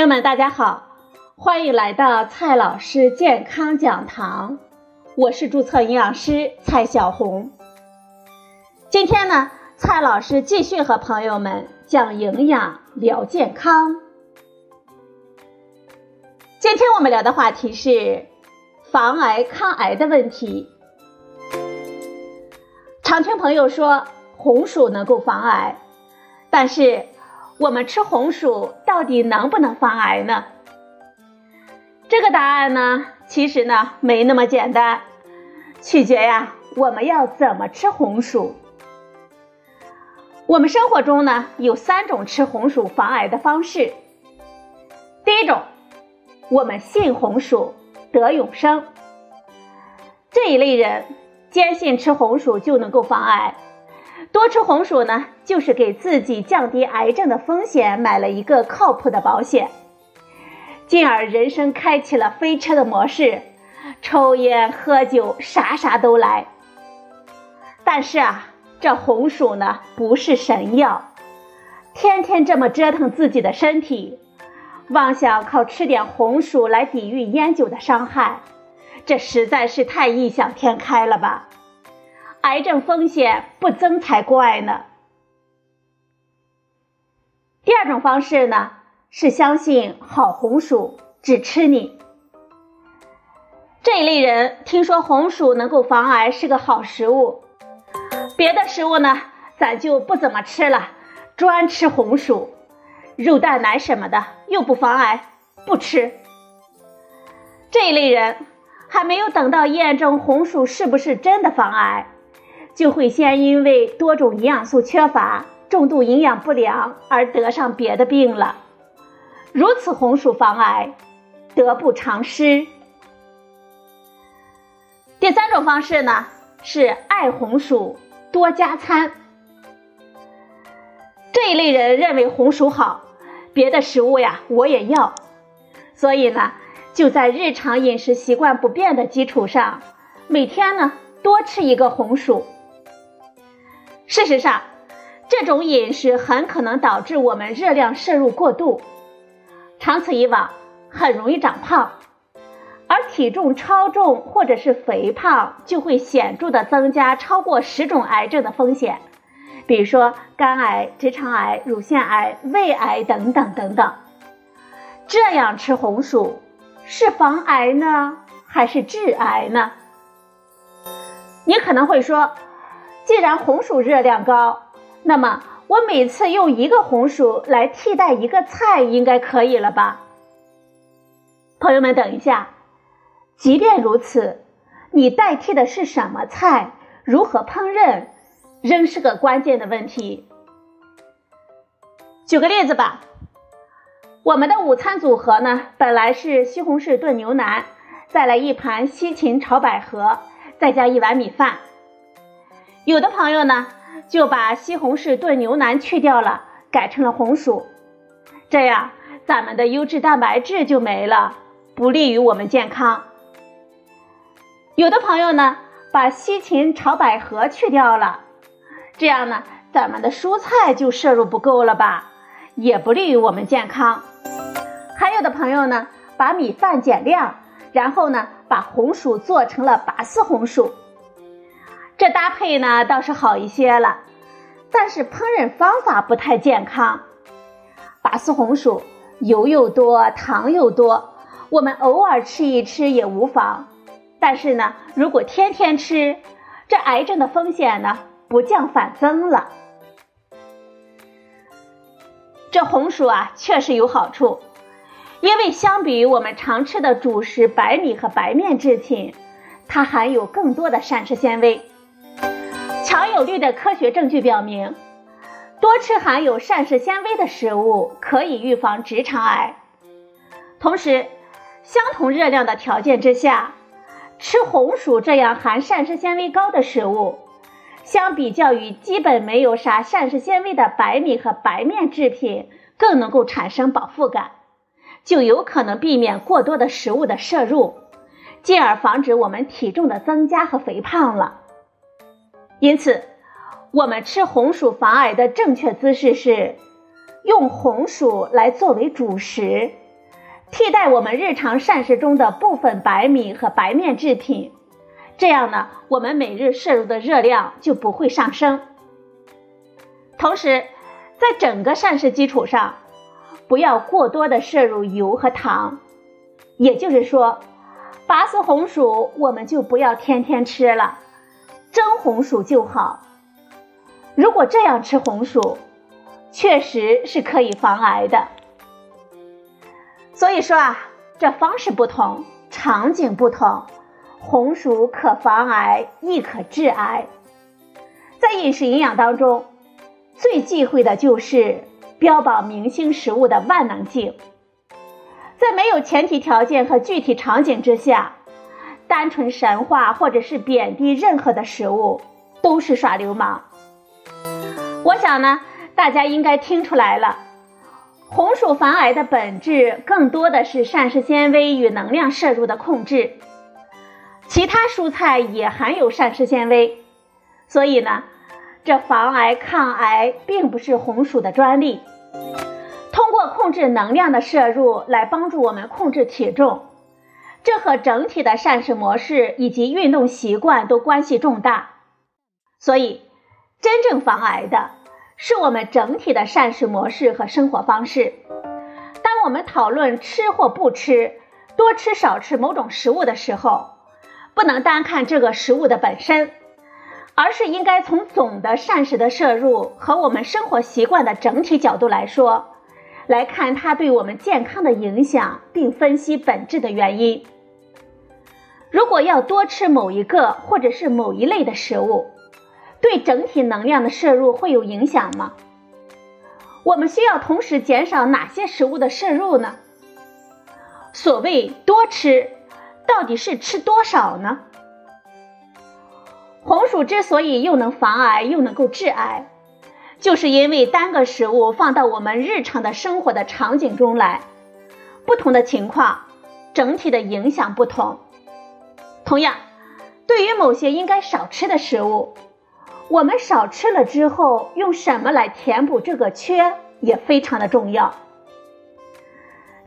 朋友们，大家好，欢迎来到蔡老师健康讲堂，我是注册营养师蔡小红。今天呢，蔡老师继续和朋友们讲营养聊健康。今天我们聊的话题是防癌抗癌的问题。常听朋友说红薯能够防癌，但是我们吃红薯到底能不能防癌呢？这个答案呢，其实呢没那么简单，取决呀我们要怎么吃红薯。我们生活中呢有三种吃红薯防癌的方式。第一种，我们信红薯得永生。这一类人。坚信吃红薯就能够防癌，多吃红薯呢，就是给自己降低癌症的风险买了一个靠谱的保险，进而人生开启了飞车的模式，抽烟喝酒啥啥都来。但是啊，这红薯呢不是神药，天天这么折腾自己的身体，妄想靠吃点红薯来抵御烟酒的伤害。这实在是太异想天开了吧！癌症风险不增才怪呢。第二种方式呢，是相信好红薯只吃你。这一类人听说红薯能够防癌是个好食物，别的食物呢咱就不怎么吃了，专吃红薯，肉蛋奶什么的又不防癌，不吃。这一类人。还没有等到验证红薯是不是真的防癌，就会先因为多种营养素缺乏、重度营养不良而得上别的病了。如此红薯防癌，得不偿失。第三种方式呢，是爱红薯多加餐。这一类人认为红薯好，别的食物呀我也要，所以呢。就在日常饮食习惯不变的基础上，每天呢多吃一个红薯。事实上，这种饮食很可能导致我们热量摄入过度，长此以往很容易长胖，而体重超重或者是肥胖就会显著的增加超过十种癌症的风险，比如说肝癌、直肠癌、乳腺癌、胃癌等等等等。这样吃红薯。是防癌呢，还是致癌呢？你可能会说，既然红薯热量高，那么我每次用一个红薯来替代一个菜，应该可以了吧？朋友们，等一下，即便如此，你代替的是什么菜？如何烹饪，仍是个关键的问题。举个例子吧。我们的午餐组合呢，本来是西红柿炖牛腩，再来一盘西芹炒百合，再加一碗米饭。有的朋友呢，就把西红柿炖牛腩去掉了，改成了红薯，这样咱们的优质蛋白质就没了，不利于我们健康。有的朋友呢，把西芹炒百合去掉了，这样呢，咱们的蔬菜就摄入不够了吧，也不利于我们健康。还有的朋友呢，把米饭减量，然后呢，把红薯做成了拔丝红薯，这搭配呢倒是好一些了，但是烹饪方法不太健康。拔丝红薯油又多，糖又多，我们偶尔吃一吃也无妨，但是呢，如果天天吃，这癌症的风险呢不降反增了。这红薯啊，确实有好处。因为相比于我们常吃的主食白米和白面制品，它含有更多的膳食纤维。强有力的科学证据表明，多吃含有膳食纤维的食物可以预防直肠癌。同时，相同热量的条件之下，吃红薯这样含膳食纤维高的食物，相比较于基本没有啥膳食纤维的白米和白面制品，更能够产生饱腹感。就有可能避免过多的食物的摄入，进而防止我们体重的增加和肥胖了。因此，我们吃红薯防癌的正确姿势是用红薯来作为主食，替代我们日常膳食中的部分白米和白面制品，这样呢，我们每日摄入的热量就不会上升。同时，在整个膳食基础上，不要过多的摄入油和糖，也就是说，拔丝红薯我们就不要天天吃了，蒸红薯就好。如果这样吃红薯，确实是可以防癌的。所以说啊，这方式不同，场景不同，红薯可防癌，亦可致癌。在饮食营养当中，最忌讳的就是标榜明星食物的万能性。在没有前提条件和具体场景之下，单纯神话或者是贬低任何的食物，都是耍流氓。我想呢，大家应该听出来了。红薯防癌的本质更多的是膳食纤维与能量摄入的控制，其他蔬菜也含有膳食纤维，所以呢，这防癌抗癌并不是红薯的专利。通过控制能量的摄入来帮助我们控制体重，这和整体的膳食模式以及运动习惯都关系重大。所以，真正防癌的。是我们整体的膳食模式和生活方式。当我们讨论吃或不吃、多吃少吃某种食物的时候，不能单看这个食物的本身，而是应该从总的膳食的摄入和我们生活习惯的整体角度来说，来看它对我们健康的影响，并分析本质的原因。如果要多吃某一个或者是某一类的食物，对整体能量的摄入会有影响吗？我们需要同时减少哪些食物的摄入呢？所谓多吃，到底是吃多少呢？红薯之所以又能防癌又能够致癌，就是因为单个食物放到我们日常的生活的场景中来，不同的情况，整体的影响不同。同样，对于某些应该少吃的食物。我们少吃了之后，用什么来填补这个缺也非常的重要。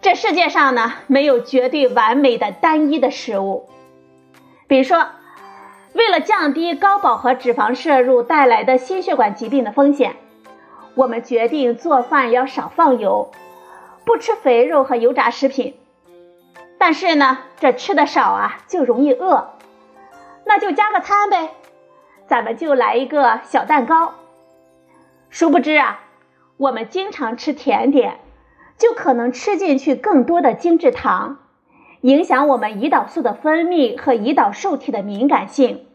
这世界上呢，没有绝对完美的单一的食物。比如说，为了降低高饱和脂肪摄入带来的心血管疾病的风险，我们决定做饭要少放油，不吃肥肉和油炸食品。但是呢，这吃的少啊，就容易饿，那就加个餐呗。咱们就来一个小蛋糕。殊不知啊，我们经常吃甜点，就可能吃进去更多的精制糖，影响我们胰岛素的分泌和胰岛受体的敏感性，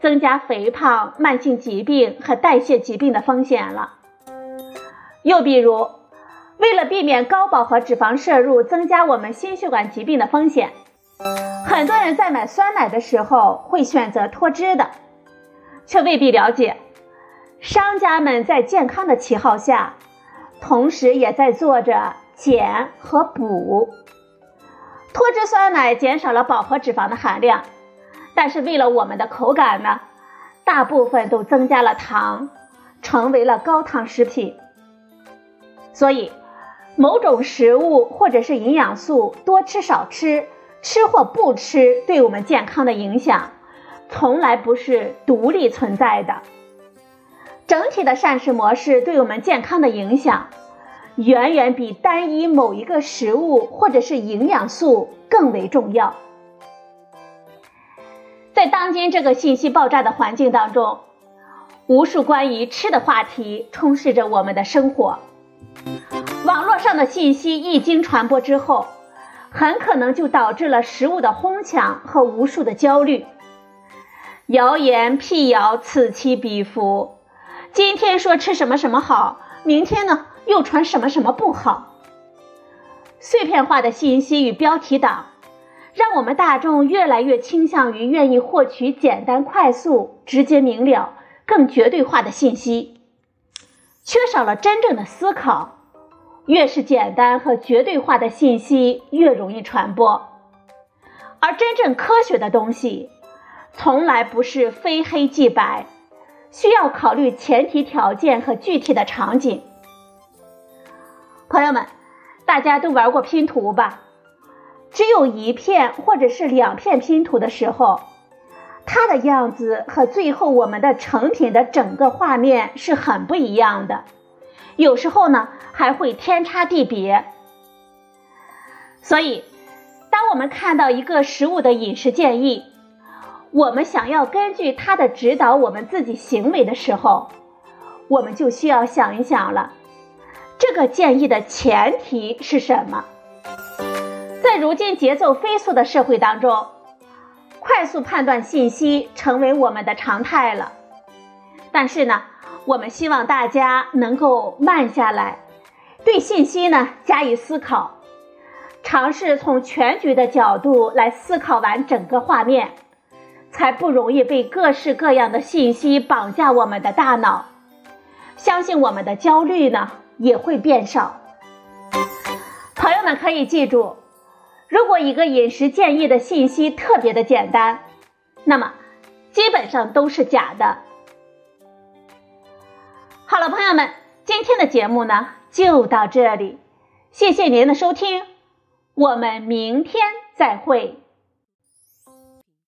增加肥胖、慢性疾病和代谢疾病的风险了。又比如，为了避免高饱和脂肪摄入增加我们心血管疾病的风险，很多人在买酸奶的时候会选择脱脂的。却未必了解，商家们在健康的旗号下，同时也在做着减和补。脱脂酸奶减少了饱和脂肪的含量，但是为了我们的口感呢，大部分都增加了糖，成为了高糖食品。所以，某种食物或者是营养素多吃少吃，吃或不吃，对我们健康的影响。从来不是独立存在的，整体的膳食模式对我们健康的影响，远远比单一某一个食物或者是营养素更为重要。在当今这个信息爆炸的环境当中，无数关于吃的话题充斥着我们的生活。网络上的信息一经传播之后，很可能就导致了食物的哄抢和无数的焦虑。谣言辟谣此起彼伏，今天说吃什么什么好，明天呢又传什么什么不好。碎片化的信息与标题党，让我们大众越来越倾向于愿意获取简单、快速、直接、明了、更绝对化的信息，缺少了真正的思考。越是简单和绝对化的信息，越容易传播，而真正科学的东西。从来不是非黑即白，需要考虑前提条件和具体的场景。朋友们，大家都玩过拼图吧？只有一片或者是两片拼图的时候，它的样子和最后我们的成品的整个画面是很不一样的，有时候呢还会天差地别。所以，当我们看到一个食物的饮食建议，我们想要根据它的指导我们自己行为的时候，我们就需要想一想了，这个建议的前提是什么？在如今节奏飞速的社会当中，快速判断信息成为我们的常态了。但是呢，我们希望大家能够慢下来，对信息呢加以思考，尝试从全局的角度来思考完整个画面。才不容易被各式各样的信息绑架我们的大脑，相信我们的焦虑呢也会变少。朋友们可以记住，如果一个饮食建议的信息特别的简单，那么基本上都是假的。好了，朋友们，今天的节目呢就到这里，谢谢您的收听，我们明天再会。